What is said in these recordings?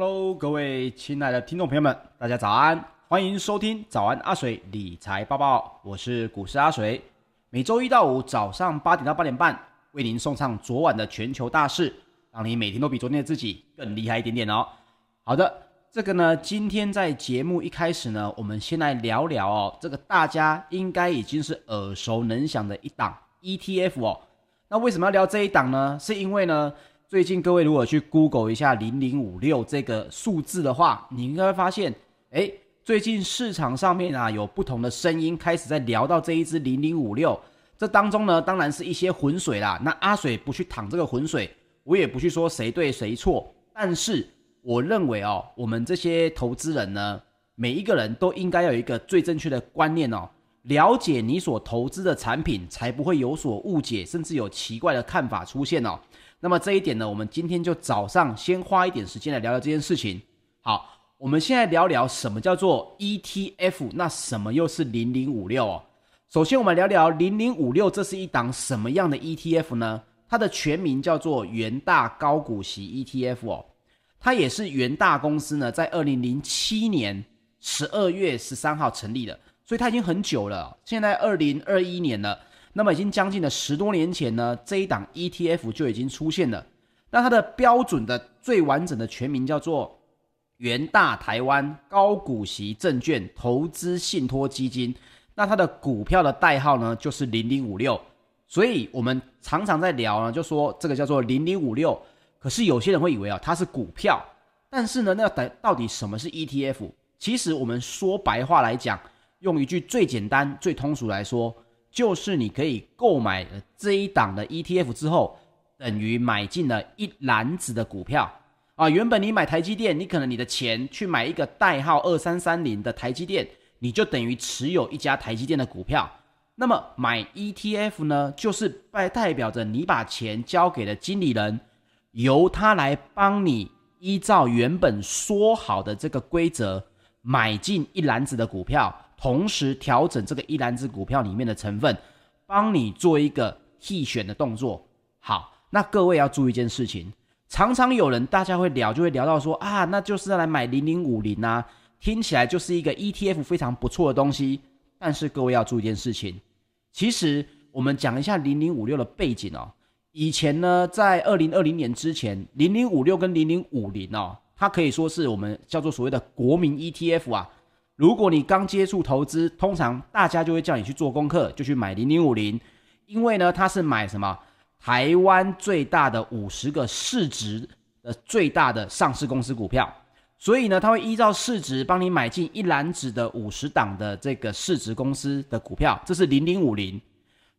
Hello，各位亲爱的听众朋友们，大家早安，欢迎收听早安阿水理财报报，我是股市阿水，每周一到五早上八点到八点半为您送上昨晚的全球大事，让你每天都比昨天的自己更厉害一点点哦。好的，这个呢，今天在节目一开始呢，我们先来聊聊哦，这个大家应该已经是耳熟能详的一档 ETF 哦。那为什么要聊这一档呢？是因为呢，最近各位如果去 Google 一下零零五六这个数字的话，你应该会发现，哎，最近市场上面啊有不同的声音开始在聊到这一支零零五六。这当中呢，当然是一些浑水啦。那阿水不去淌这个浑水，我也不去说谁对谁错。但是我认为哦，我们这些投资人呢，每一个人都应该有一个最正确的观念哦，了解你所投资的产品，才不会有所误解，甚至有奇怪的看法出现哦。那么这一点呢，我们今天就早上先花一点时间来聊聊这件事情。好，我们现在聊聊什么叫做 ETF，那什么又是零零五六哦？首先我们聊聊零零五六，这是一档什么样的 ETF 呢？它的全名叫做元大高股息 ETF 哦，它也是元大公司呢在二零零七年十二月十三号成立的，所以它已经很久了，现在二零二一年了。那么已经将近了十多年前呢，这一档 ETF 就已经出现了。那它的标准的最完整的全名叫做元大台湾高股息证券投资信托基金。那它的股票的代号呢，就是零零五六。所以我们常常在聊呢，就说这个叫做零零五六。可是有些人会以为啊，它是股票。但是呢，那到底什么是 ETF？其实我们说白话来讲，用一句最简单、最通俗来说。就是你可以购买了这一档的 ETF 之后，等于买进了一篮子的股票啊。原本你买台积电，你可能你的钱去买一个代号二三三零的台积电，你就等于持有一家台积电的股票。那么买 ETF 呢，就是代代表着你把钱交给了经理人，由他来帮你依照原本说好的这个规则买进一篮子的股票。同时调整这个一篮子股票里面的成分，帮你做一个替选的动作。好，那各位要注意一件事情，常常有人大家会聊，就会聊到说啊，那就是要来买零零五零啊，听起来就是一个 ETF 非常不错的东西。但是各位要注意一件事情，其实我们讲一下零零五六的背景哦。以前呢，在二零二零年之前，零零五六跟零零五零哦，它可以说是我们叫做所谓的国民 ETF 啊。如果你刚接触投资，通常大家就会叫你去做功课，就去买零零五零，因为呢，它是买什么？台湾最大的五十个市值的最大的上市公司股票，所以呢，它会依照市值帮你买进一篮子的五十档的这个市值公司的股票，这是零零五零。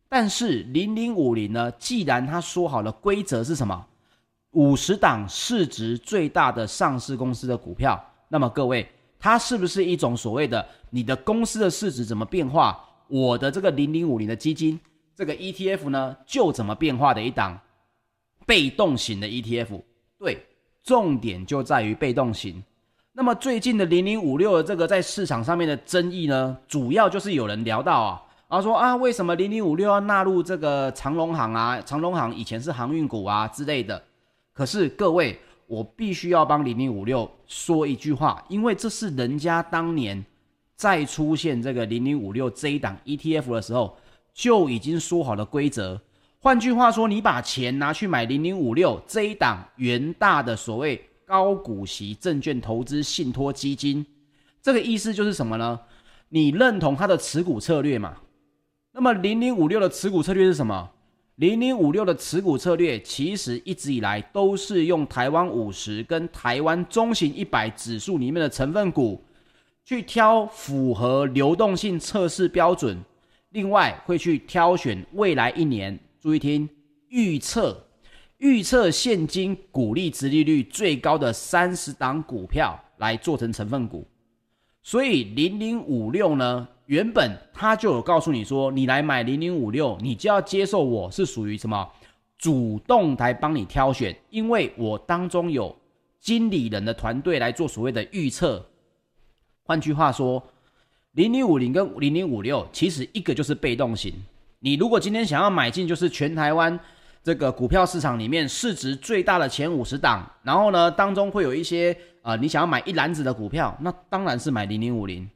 但是零零五零呢，既然他说好了规则是什么？五十档市值最大的上市公司的股票，那么各位。它是不是一种所谓的你的公司的市值怎么变化，我的这个零零五零的基金这个 ETF 呢就怎么变化的一档被动型的 ETF？对，重点就在于被动型。那么最近的零零五六的这个在市场上面的争议呢，主要就是有人聊到啊，然后说啊，为什么零零五六要纳入这个长荣行啊？长荣行以前是航运股啊之类的。可是各位。我必须要帮零零五六说一句话，因为这是人家当年在出现这个零零五六这一档 ETF 的时候就已经说好了规则。换句话说，你把钱拿去买零零五六这一档元大的所谓高股息证券投资信托基金，这个意思就是什么呢？你认同它的持股策略嘛？那么零零五六的持股策略是什么？零零五六的持股策略，其实一直以来都是用台湾五十跟台湾中型一百指数里面的成分股，去挑符合流动性测试标准，另外会去挑选未来一年，注意听，预测预测现金股利殖利率最高的三十档股票来做成成分股，所以零零五六呢，原本他就有告诉你说，你来买零零五六，你就要接受我是属于什么主动来帮你挑选，因为我当中有经理人的团队来做所谓的预测。换句话说，零零五零跟零零五六其实一个就是被动型。你如果今天想要买进，就是全台湾这个股票市场里面市值最大的前五十档，然后呢当中会有一些啊、呃，你想要买一篮子的股票，那当然是买零零五零。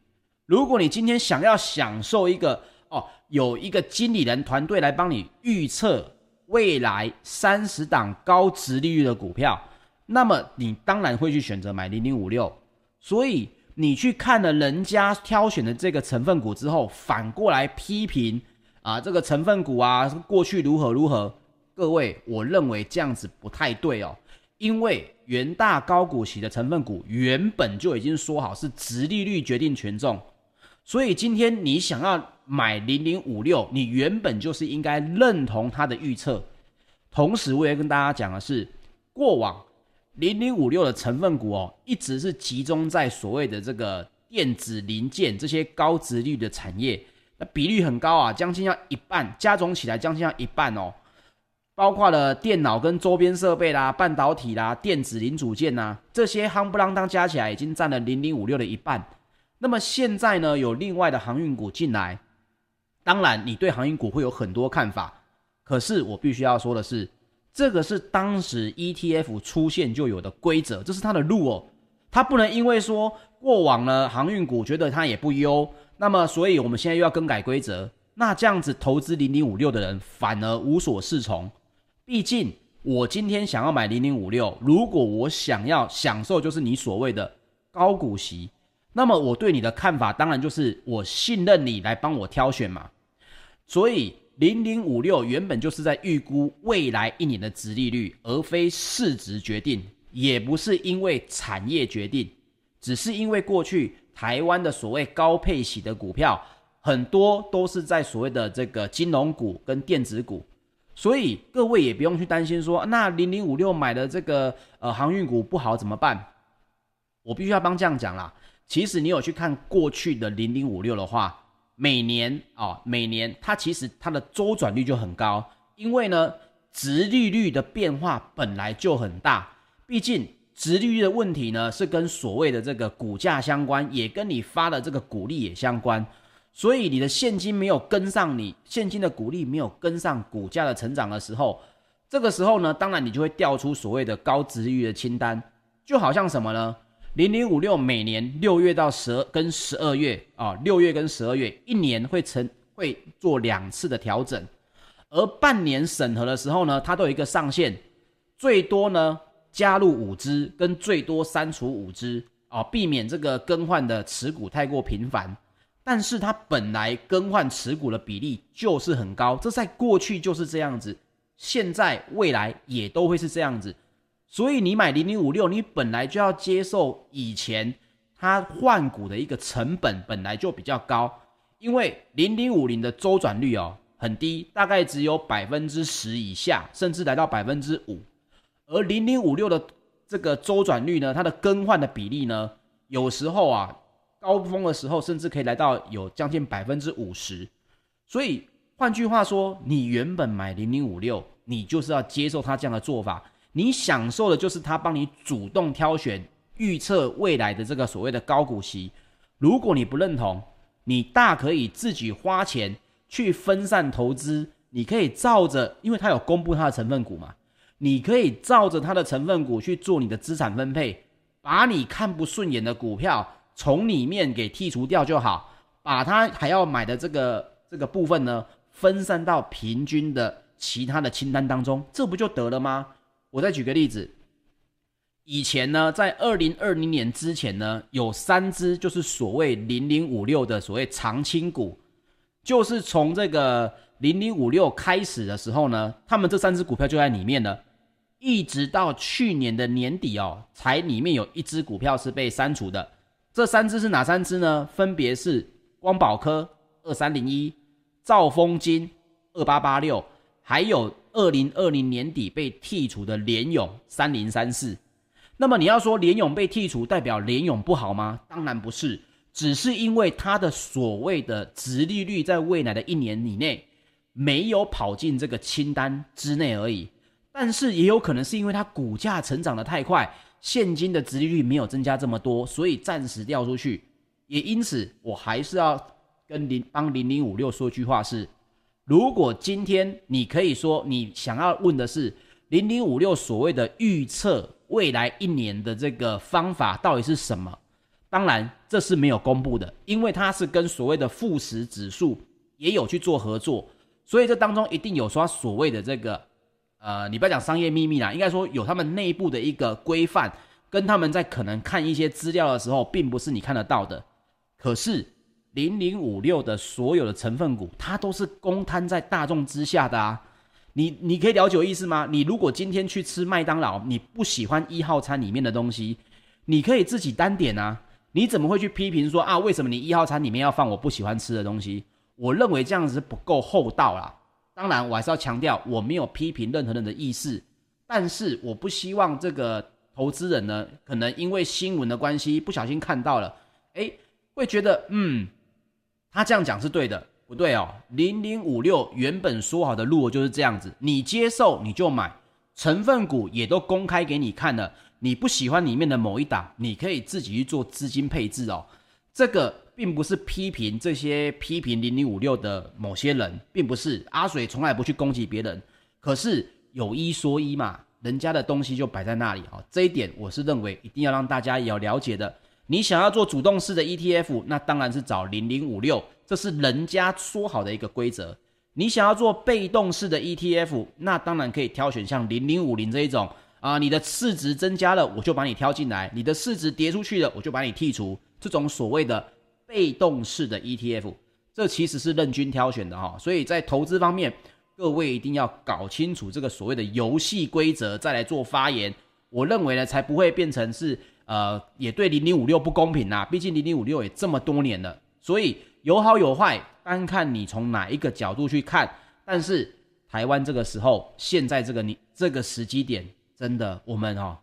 如果你今天想要享受一个哦，有一个经理人团队来帮你预测未来三十档高值利率的股票，那么你当然会去选择买零零五六。所以你去看了人家挑选的这个成分股之后，反过来批评啊，这个成分股啊过去如何如何？各位，我认为这样子不太对哦，因为元大高股息的成分股原本就已经说好是殖利率决定权重。所以今天你想要买零零五六，你原本就是应该认同它的预测。同时，我也跟大家讲的是，过往零零五六的成分股哦，一直是集中在所谓的这个电子零件这些高值率的产业，那比率很高啊，将近要一半，加总起来将近要一半哦。包括了电脑跟周边设备啦、半导体啦、电子零组件呐，这些夯不啷当加起来已经占了零零五六的一半。那么现在呢，有另外的航运股进来，当然你对航运股会有很多看法，可是我必须要说的是，这个是当时 ETF 出现就有的规则，这是它的路哦，它不能因为说过往呢航运股觉得它也不优，那么所以我们现在又要更改规则，那这样子投资零零五六的人反而无所适从，毕竟我今天想要买零零五六，如果我想要享受就是你所谓的高股息。那么我对你的看法，当然就是我信任你来帮我挑选嘛。所以零零五六原本就是在预估未来一年的殖利率，而非市值决定，也不是因为产业决定，只是因为过去台湾的所谓高配息的股票，很多都是在所谓的这个金融股跟电子股，所以各位也不用去担心说，那零零五六买的这个呃航运股不好怎么办？我必须要帮这样讲啦。其实你有去看过去的零零五六的话，每年啊、哦，每年它其实它的周转率就很高，因为呢，殖利率的变化本来就很大。毕竟殖利率的问题呢，是跟所谓的这个股价相关，也跟你发的这个股利也相关。所以你的现金没有跟上你，你现金的股利没有跟上股价的成长的时候，这个时候呢，当然你就会调出所谓的高殖利率的清单，就好像什么呢？零零五六每年六月到十二跟十二月啊，六月跟十二月一年会成会做两次的调整，而半年审核的时候呢，它都有一个上限，最多呢加入五只，跟最多删除五只啊，避免这个更换的持股太过频繁。但是它本来更换持股的比例就是很高，这在过去就是这样子，现在未来也都会是这样子。所以你买零零五六，你本来就要接受以前它换股的一个成本本来就比较高，因为零零五零的周转率哦很低，大概只有百分之十以下，甚至来到百分之五，而零零五六的这个周转率呢，它的更换的比例呢，有时候啊高峰的时候甚至可以来到有将近百分之五十，所以换句话说，你原本买零零五六，你就是要接受它这样的做法。你享受的就是他帮你主动挑选、预测未来的这个所谓的高股息。如果你不认同，你大可以自己花钱去分散投资。你可以照着，因为他有公布他的成分股嘛，你可以照着他的成分股去做你的资产分配，把你看不顺眼的股票从里面给剔除掉就好，把他还要买的这个这个部分呢，分散到平均的其他的清单当中，这不就得了吗？我再举个例子，以前呢，在二零二零年之前呢，有三只就是所谓零零五六的所谓长青股，就是从这个零零五六开始的时候呢，他们这三只股票就在里面了，一直到去年的年底哦，才里面有一只股票是被删除的。这三只是哪三只呢？分别是光宝科二三零一、兆丰金二八八六，还有。二零二零年底被剔除的联咏三零三四，那么你要说联咏被剔除代表联咏不好吗？当然不是，只是因为它的所谓的殖利率在未来的一年以内没有跑进这个清单之内而已。但是也有可能是因为它股价成长的太快，现金的殖利率没有增加这么多，所以暂时掉出去。也因此，我还是要跟零帮零零五六说句话是。如果今天你可以说你想要问的是零零五六所谓的预测未来一年的这个方法到底是什么？当然这是没有公布的，因为它是跟所谓的富时指数也有去做合作，所以这当中一定有说所谓的这个呃，你不要讲商业秘密啦，应该说有他们内部的一个规范，跟他们在可能看一些资料的时候，并不是你看得到的。可是零零五六的所有的成分股，它都是公摊在大众之下的啊。你你可以了解我意思吗？你如果今天去吃麦当劳，你不喜欢一号餐里面的东西，你可以自己单点啊。你怎么会去批评说啊？为什么你一号餐里面要放我不喜欢吃的东西？我认为这样子不够厚道啦。当然，我还是要强调，我没有批评任何人的意思，但是我不希望这个投资人呢，可能因为新闻的关系不小心看到了，诶，会觉得嗯，他这样讲是对的。不对哦，零零五六原本说好的路就是这样子，你接受你就买，成分股也都公开给你看了，你不喜欢里面的某一档，你可以自己去做资金配置哦。这个并不是批评这些批评零零五六的某些人，并不是阿水从来不去攻击别人，可是有一说一嘛，人家的东西就摆在那里哦，这一点我是认为一定要让大家也要了解的。你想要做主动式的 ETF，那当然是找零零五六。这是人家说好的一个规则。你想要做被动式的 ETF，那当然可以挑选像零零五零这一种啊，你的市值增加了，我就把你挑进来；你的市值跌出去了，我就把你剔除。这种所谓的被动式的 ETF，这其实是任君挑选的哈。所以在投资方面，各位一定要搞清楚这个所谓的游戏规则，再来做发言。我认为呢，才不会变成是呃，也对零零五六不公平呐。毕竟零零五六也这么多年了，所以。有好有坏，单看你从哪一个角度去看。但是台湾这个时候，现在这个你这个时机点，真的我们哦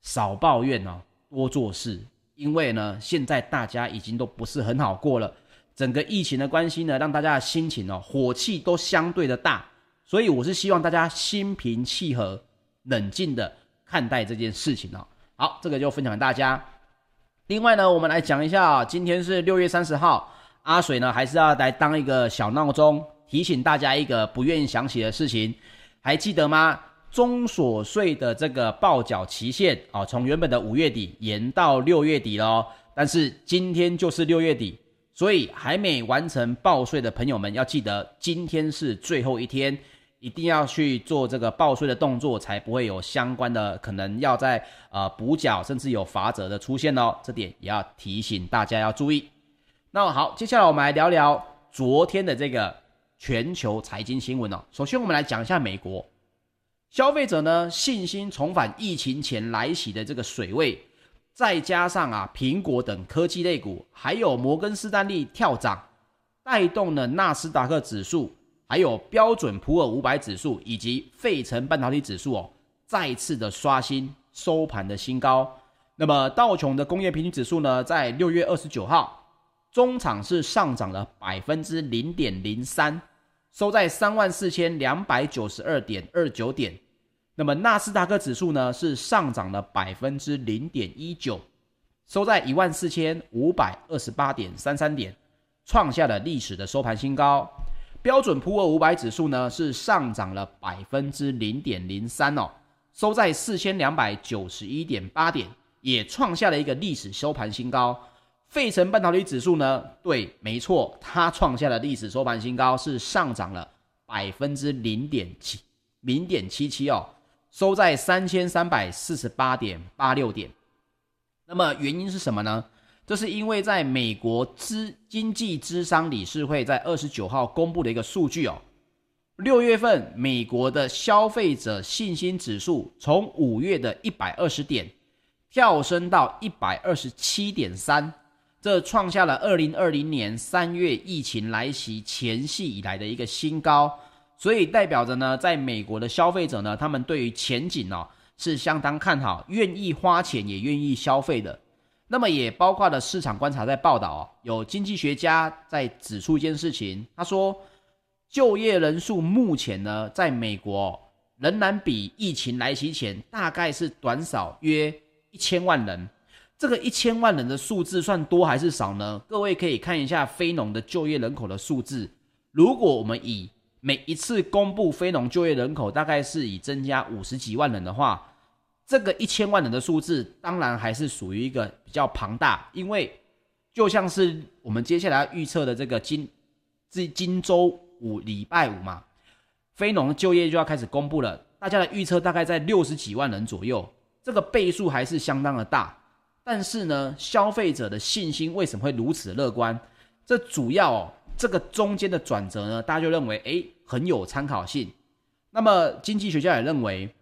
少抱怨哦，多做事。因为呢，现在大家已经都不是很好过了，整个疫情的关系呢，让大家的心情哦火气都相对的大。所以我是希望大家心平气和、冷静的看待这件事情哦。好，这个就分享给大家。另外呢，我们来讲一下，今天是六月三十号。阿水呢，还是要来当一个小闹钟，提醒大家一个不愿意想起的事情，还记得吗？中所税的这个报缴期限啊，从原本的五月底延到六月底喽。但是今天就是六月底，所以还没完成报税的朋友们要记得，今天是最后一天，一定要去做这个报税的动作，才不会有相关的可能要在呃补缴，甚至有罚则的出现哦。这点也要提醒大家要注意。那好，接下来我们来聊聊昨天的这个全球财经新闻哦。首先，我们来讲一下美国消费者呢信心重返疫情前来袭的这个水位，再加上啊苹果等科技类股，还有摩根士丹利跳涨，带动了纳斯达克指数，还有标准普尔五百指数以及费城半导体指数哦，再次的刷新收盘的新高。那么道琼的工业平均指数呢，在六月二十九号。中场是上涨了百分之零点零三，收在三万四千两百九十二点二九点。那么纳斯达克指数呢是上涨了百分之零点一九，收在一万四千五百二十八点三三点，创下了历史的收盘新高。标准普尔五百指数呢是上涨了百分之零点零三哦，收在四千两百九十一点八点，也创下了一个历史收盘新高。费城半导体指数呢？对，没错，它创下了历史收盘新高，是上涨了百分之零点七零点七七哦，收在三千三百四十八点八六点。那么原因是什么呢？这是因为在美国资经济资商理事会在二十九号公布的一个数据哦，六月份美国的消费者信心指数从五月的一百二十点跳升到一百二十七点三。这创下了二零二零年三月疫情来袭前夕以来的一个新高，所以代表着呢，在美国的消费者呢，他们对于前景哦是相当看好，愿意花钱也愿意消费的。那么也包括了市场观察在报道哦，有经济学家在指出一件事情，他说，就业人数目前呢，在美国仍然比疫情来袭前大概是短少约一千万人。这个一千万人的数字算多还是少呢？各位可以看一下非农的就业人口的数字。如果我们以每一次公布非农就业人口大概是以增加五十几万人的话，这个一千万人的数字当然还是属于一个比较庞大，因为就像是我们接下来预测的这个今这今周五礼拜五嘛，非农就业就要开始公布了，大家的预测大概在六十几万人左右，这个倍数还是相当的大。但是呢，消费者的信心为什么会如此乐观？这主要哦，这个中间的转折呢，大家就认为诶很有参考性。那么经济学家也认为，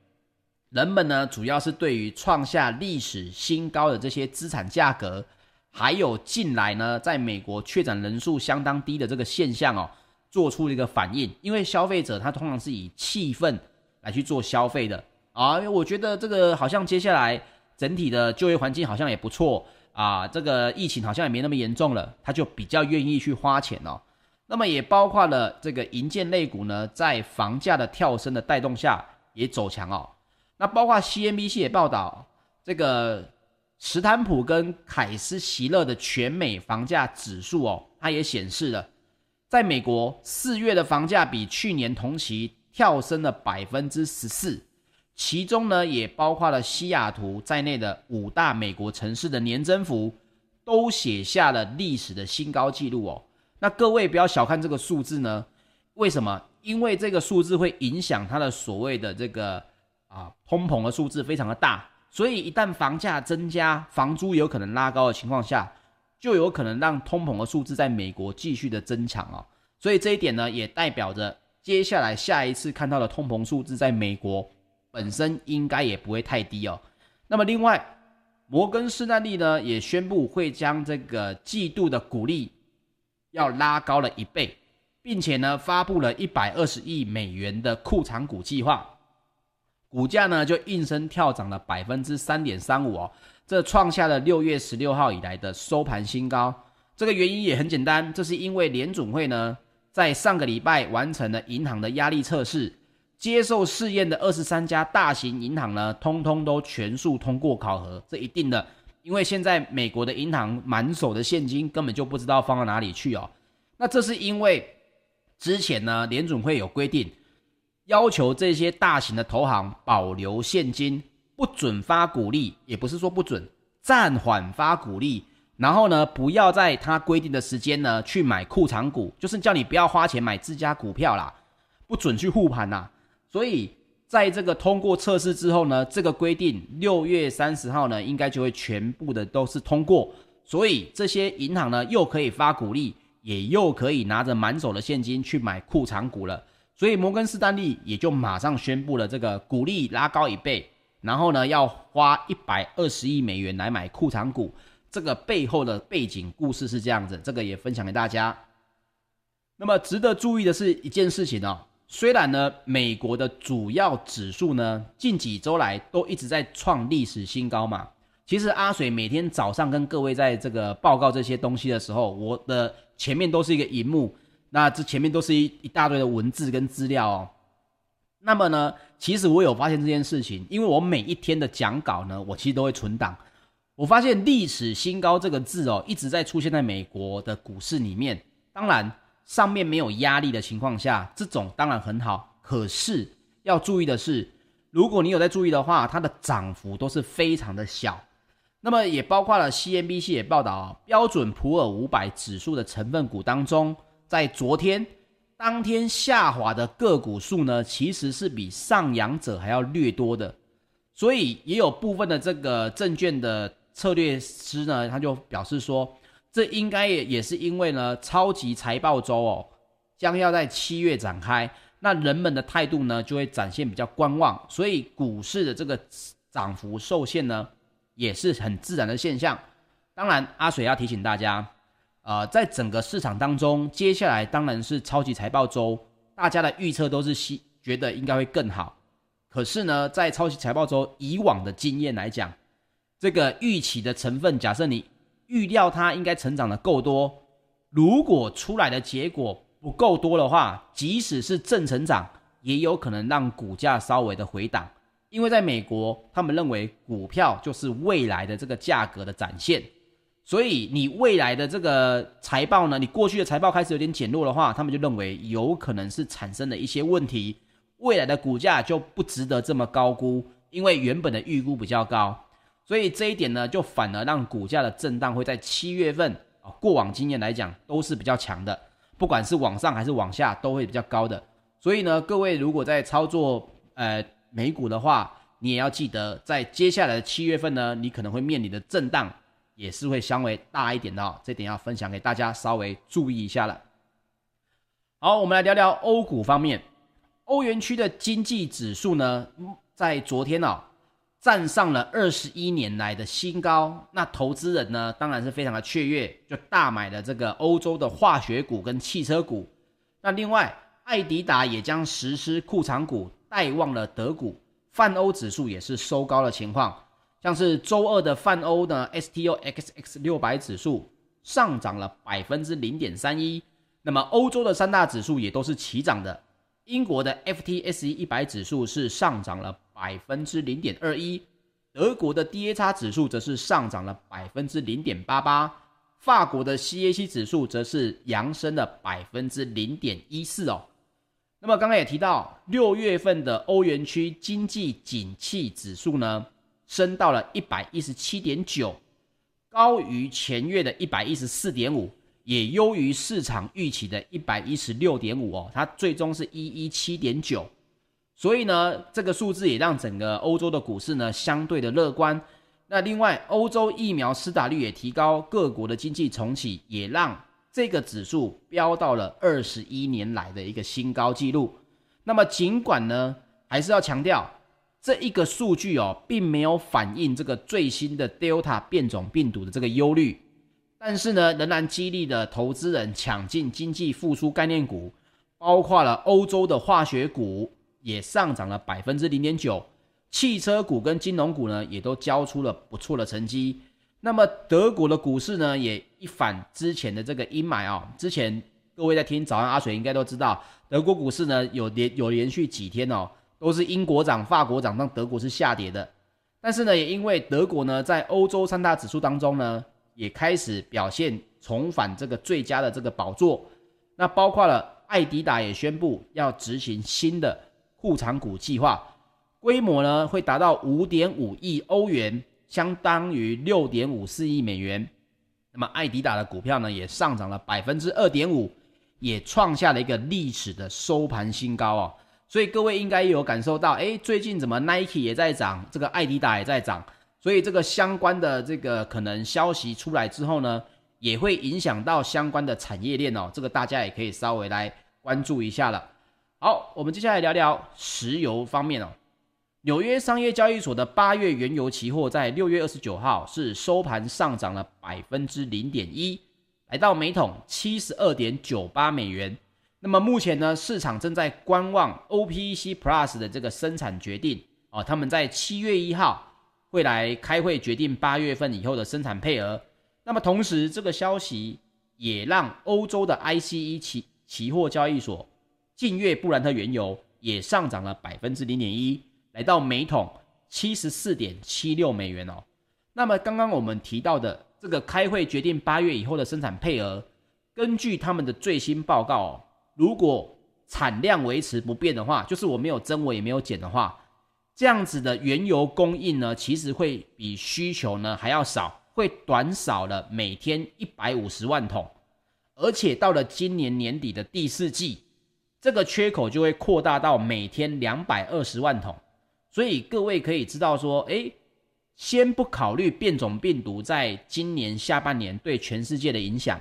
人们呢主要是对于创下历史新高的这些资产价格，还有近来呢在美国确诊人数相当低的这个现象哦，做出了一个反应。因为消费者他通常是以气氛来去做消费的啊，因为我觉得这个好像接下来。整体的就业环境好像也不错啊，这个疫情好像也没那么严重了，他就比较愿意去花钱哦。那么也包括了这个银建类股呢，在房价的跳升的带动下也走强哦。那包括 CNBC 也报道，这个史坦普跟凯斯席勒的全美房价指数哦，它也显示了，在美国四月的房价比去年同期跳升了百分之十四。其中呢，也包括了西雅图在内的五大美国城市的年增幅，都写下了历史的新高纪录哦。那各位不要小看这个数字呢，为什么？因为这个数字会影响它的所谓的这个啊通膨的数字非常的大，所以一旦房价增加，房租有可能拉高的情况下，就有可能让通膨的数字在美国继续的增强哦。所以这一点呢，也代表着接下来下一次看到的通膨数字在美国。本身应该也不会太低哦。那么另外，摩根士丹利呢也宣布会将这个季度的股利要拉高了一倍，并且呢发布了一百二十亿美元的库藏股计划，股价呢就应声跳涨了百分之三点三五哦，这创下了六月十六号以来的收盘新高。这个原因也很简单，这是因为联准会呢在上个礼拜完成了银行的压力测试。接受试验的二十三家大型银行呢，通通都全数通过考核，这一定的，因为现在美国的银行满手的现金，根本就不知道放到哪里去哦。那这是因为之前呢，联准会有规定，要求这些大型的投行保留现金，不准发股利，也不是说不准，暂缓发股利，然后呢，不要在他规定的时间呢去买库藏股，就是叫你不要花钱买自家股票啦，不准去护盘呐。所以，在这个通过测试之后呢，这个规定六月三十号呢，应该就会全部的都是通过。所以这些银行呢，又可以发股利，也又可以拿着满手的现金去买库藏股了。所以摩根士丹利也就马上宣布了这个股利拉高一倍，然后呢，要花一百二十亿美元来买库藏股。这个背后的背景故事是这样子，这个也分享给大家。那么值得注意的是一件事情哦。虽然呢，美国的主要指数呢，近几周来都一直在创历史新高嘛。其实阿水每天早上跟各位在这个报告这些东西的时候，我的前面都是一个荧幕，那这前面都是一一大堆的文字跟资料哦。那么呢，其实我有发现这件事情，因为我每一天的讲稿呢，我其实都会存档。我发现历史新高这个字哦，一直在出现在美国的股市里面。当然。上面没有压力的情况下，这种当然很好。可是要注意的是，如果你有在注意的话，它的涨幅都是非常的小。那么也包括了 CNBC 也报道，标准普尔五百指数的成分股当中，在昨天当天下滑的个股数呢，其实是比上扬者还要略多的。所以也有部分的这个证券的策略师呢，他就表示说。这应该也也是因为呢，超级财报周哦，将要在七月展开，那人们的态度呢就会展现比较观望，所以股市的这个涨幅受限呢，也是很自然的现象。当然，阿水要提醒大家，呃，在整个市场当中，接下来当然是超级财报周，大家的预测都是希觉得应该会更好。可是呢，在超级财报周以往的经验来讲，这个预期的成分，假设你。预料它应该成长的够多，如果出来的结果不够多的话，即使是正成长，也有可能让股价稍微的回档。因为在美国，他们认为股票就是未来的这个价格的展现，所以你未来的这个财报呢，你过去的财报开始有点减弱的话，他们就认为有可能是产生了一些问题，未来的股价就不值得这么高估，因为原本的预估比较高，所以这一点呢，就反而让股价的震荡会在七月份啊，过往经验来讲都是比较强的，不管是往上还是往下都会比较高的。所以呢，各位如果在操作呃美股的话，你也要记得，在接下来的七月份呢，你可能会面临的震荡也是会相微大一点的哦，这点要分享给大家稍微注意一下了。好，我们来聊聊欧股方面，欧元区的经济指数呢，在昨天哦，站上了二十一年来的新高。那投资人呢，当然是非常的雀跃，就大买了这个欧洲的化学股跟汽车股。那另外，爱迪达也将实施库藏股，带旺了德股，泛欧指数也是收高的情况。像是周二的泛欧呢，STOXX 六百指数上涨了百分之零点三一。那么欧洲的三大指数也都是齐涨的。英国的 FTSE 一百指数是上涨了百分之零点二一，德国的 DAX 指数则是上涨了百分之零点八八，法国的 CAC 指数则是扬升了百分之零点一四哦。那么刚刚也提到，六月份的欧元区经济景气指数呢，升到了一百一十七点九，高于前月的一百一十四点五，也优于市场预期的一百一十六点五哦，它最终是一一七点九，所以呢，这个数字也让整个欧洲的股市呢相对的乐观。那另外，欧洲疫苗施打率也提高，各国的经济重启也让。这个指数飙到了二十一年来的一个新高纪录。那么，尽管呢，还是要强调，这一个数据哦，并没有反映这个最新的 Delta 变种病毒的这个忧虑。但是呢，仍然激励了投资人抢进经济复苏概念股，包括了欧洲的化学股也上涨了百分之零点九，汽车股跟金融股呢，也都交出了不错的成绩。那么德国的股市呢，也一反之前的这个阴霾啊。之前各位在听早安阿水应该都知道，德国股市呢有连有连续几天哦，都是英国涨、法国涨，让德国是下跌的。但是呢，也因为德国呢在欧洲三大指数当中呢，也开始表现重返这个最佳的这个宝座。那包括了爱迪达也宣布要执行新的库藏股计划，规模呢会达到五点五亿欧元。相当于六点五四亿美元，那么爱迪达的股票呢也上涨了百分之二点五，也创下了一个历史的收盘新高哦。所以各位应该有感受到，哎，最近怎么 Nike 也在涨，这个爱迪达也在涨，所以这个相关的这个可能消息出来之后呢，也会影响到相关的产业链哦。这个大家也可以稍微来关注一下了。好，我们接下来聊聊石油方面哦。纽约商业交易所的八月原油期货在六月二十九号是收盘上涨了百分之零点一，来到每桶七十二点九八美元。那么目前呢，市场正在观望 OPEC Plus 的这个生产决定哦，他们在七月一号会来开会决定八月份以后的生产配额。那么同时，这个消息也让欧洲的 ICE 期期货交易所近月布兰特原油也上涨了百分之零点一。来到每桶七十四点七六美元哦。那么刚刚我们提到的这个开会决定八月以后的生产配额，根据他们的最新报告哦，如果产量维持不变的话，就是我没有增我也没有减的话，这样子的原油供应呢，其实会比需求呢还要少，会短少了每天一百五十万桶，而且到了今年年底的第四季，这个缺口就会扩大到每天两百二十万桶。所以各位可以知道说，诶，先不考虑变种病毒在今年下半年对全世界的影响，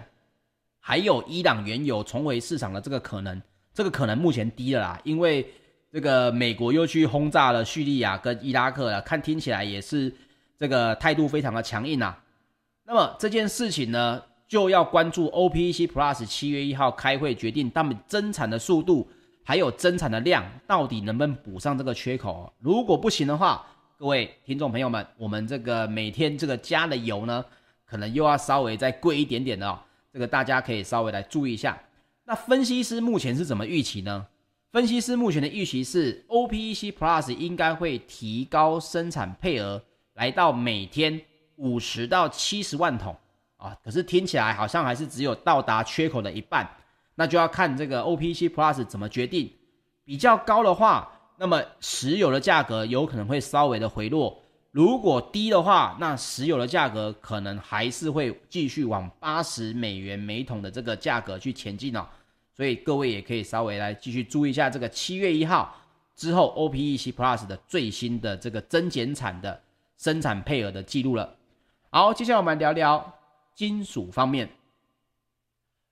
还有伊朗原油重回市场的这个可能，这个可能目前低了啦，因为这个美国又去轰炸了叙利亚跟伊拉克了，看听起来也是这个态度非常的强硬啊。那么这件事情呢，就要关注 OPEC Plus 七月一号开会决定他们增产的速度。还有增产的量到底能不能补上这个缺口？如果不行的话，各位听众朋友们，我们这个每天这个加的油呢，可能又要稍微再贵一点点的哦。这个大家可以稍微来注意一下。那分析师目前是怎么预期呢？分析师目前的预期是，OPEC Plus 应该会提高生产配额，来到每天五十到七十万桶啊，可是听起来好像还是只有到达缺口的一半，那就要看这个 OPEC Plus 怎么决定。比较高的话，那么石油的价格有可能会稍微的回落；如果低的话，那石油的价格可能还是会继续往八十美元每桶的这个价格去前进哦。所以各位也可以稍微来继续注意一下这个七月一号之后 OPEC Plus 的最新的这个增减产的生产配额的记录了。好，接下来我们聊聊金属方面。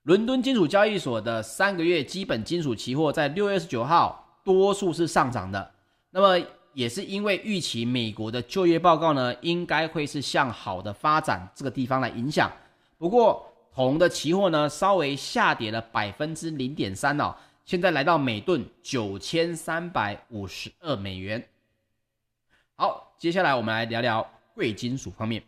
伦敦金属交易所的三个月基本金属期货在六月十九号多数是上涨的。那么也是因为预期美国的就业报告呢，应该会是向好的发展这个地方来影响。不过，铜的期货呢，稍微下跌了百分之零点三哦，现在来到每吨九千三百五十二美元。好，接下来我们来聊聊贵金属方面。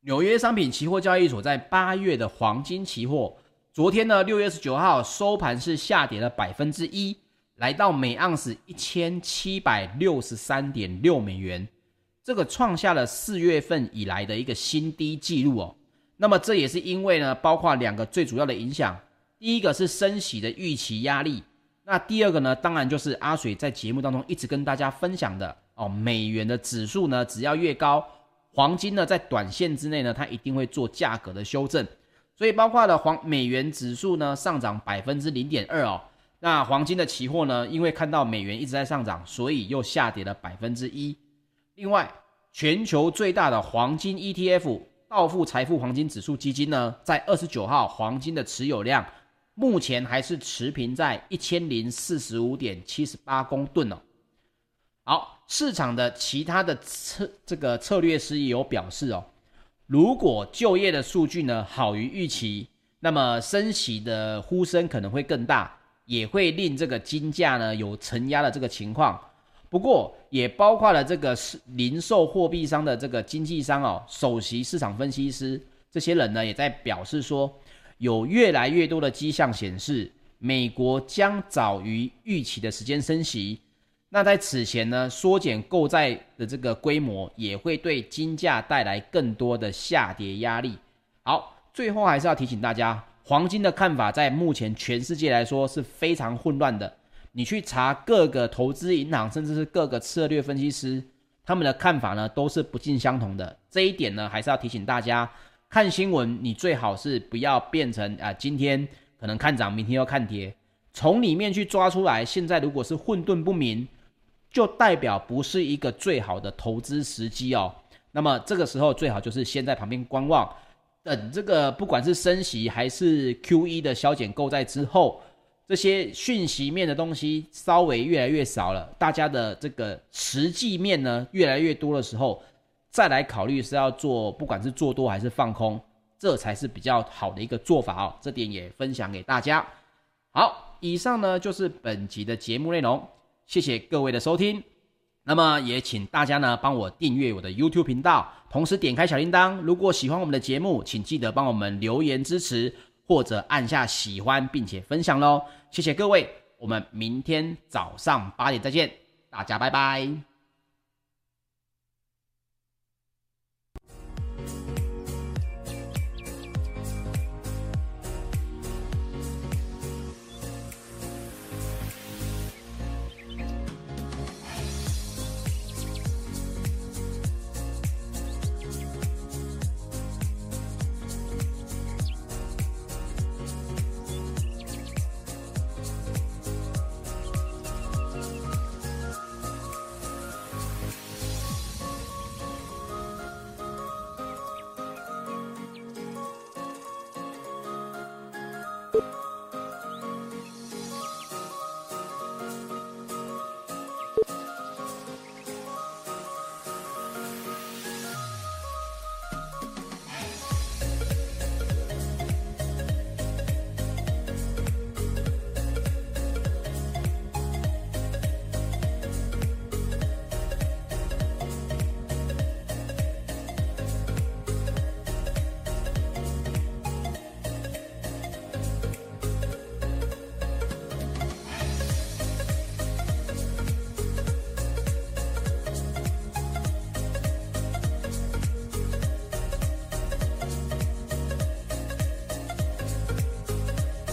纽约商品期货交易所，在八月的黄金期货，昨天呢，六月十九号收盘是下跌了百分之一，来到每盎司一千七百六十三点六美元，这个创下了四月份以来的一个新低记录哦。那么这也是因为呢，包括两个最主要的影响。第一个是升息的预期压力，那第二个呢，当然就是阿水在节目当中一直跟大家分享的哦，美元的指数呢，只要越高，黄金呢在短线之内呢，它一定会做价格的修正。所以包括了黄美元指数呢上涨百分之零点二哦，那黄金的期货呢，因为看到美元一直在上涨，所以又下跌了百分之一。另外，全球最大的黄金 ETF。道富财富黄金指数基金呢，在二十九号黄金的持有量目前还是持平在一千零四十五点七十八公吨哦。好，市场的其他的策这个策略师也有表示哦，如果就业的数据呢好于预期，那么升息的呼声可能会更大，也会令这个金价呢有承压的这个情况。不过，也包括了这个是零售货币商的这个经纪商哦，首席市场分析师这些人呢，也在表示说，有越来越多的迹象显示，美国将早于预期的时间升息。那在此前呢，缩减购债的这个规模，也会对金价带来更多的下跌压力。好，最后还是要提醒大家，黄金的看法在目前全世界来说是非常混乱的。你去查各个投资银行，甚至是各个策略分析师，他们的看法呢，都是不尽相同的。这一点呢，还是要提醒大家，看新闻你最好是不要变成啊、今天可能看涨，明天又看跌，从里面去抓出来。现在如果是混沌不明，就代表不是一个最好的投资时机哦。那么这个时候最好就是先在旁边观望，等这个不管是升息还是 QE 的削减购债之后。这些讯息面的东西稍微越来越少了，大家的这个实际面呢越来越多的时候，再来考虑是要做，不管是做多还是放空，这才是比较好的一个做法哦。这点也分享给大家。好，以上呢就是本集的节目内容，谢谢各位的收听。那么也请大家呢帮我订阅我的 YouTube 频道，同时点开小铃铛。如果喜欢我们的节目，请记得帮我们留言支持。或者按下喜欢，并且分享喽，谢谢各位，我们明天早上八点再见，大家拜拜。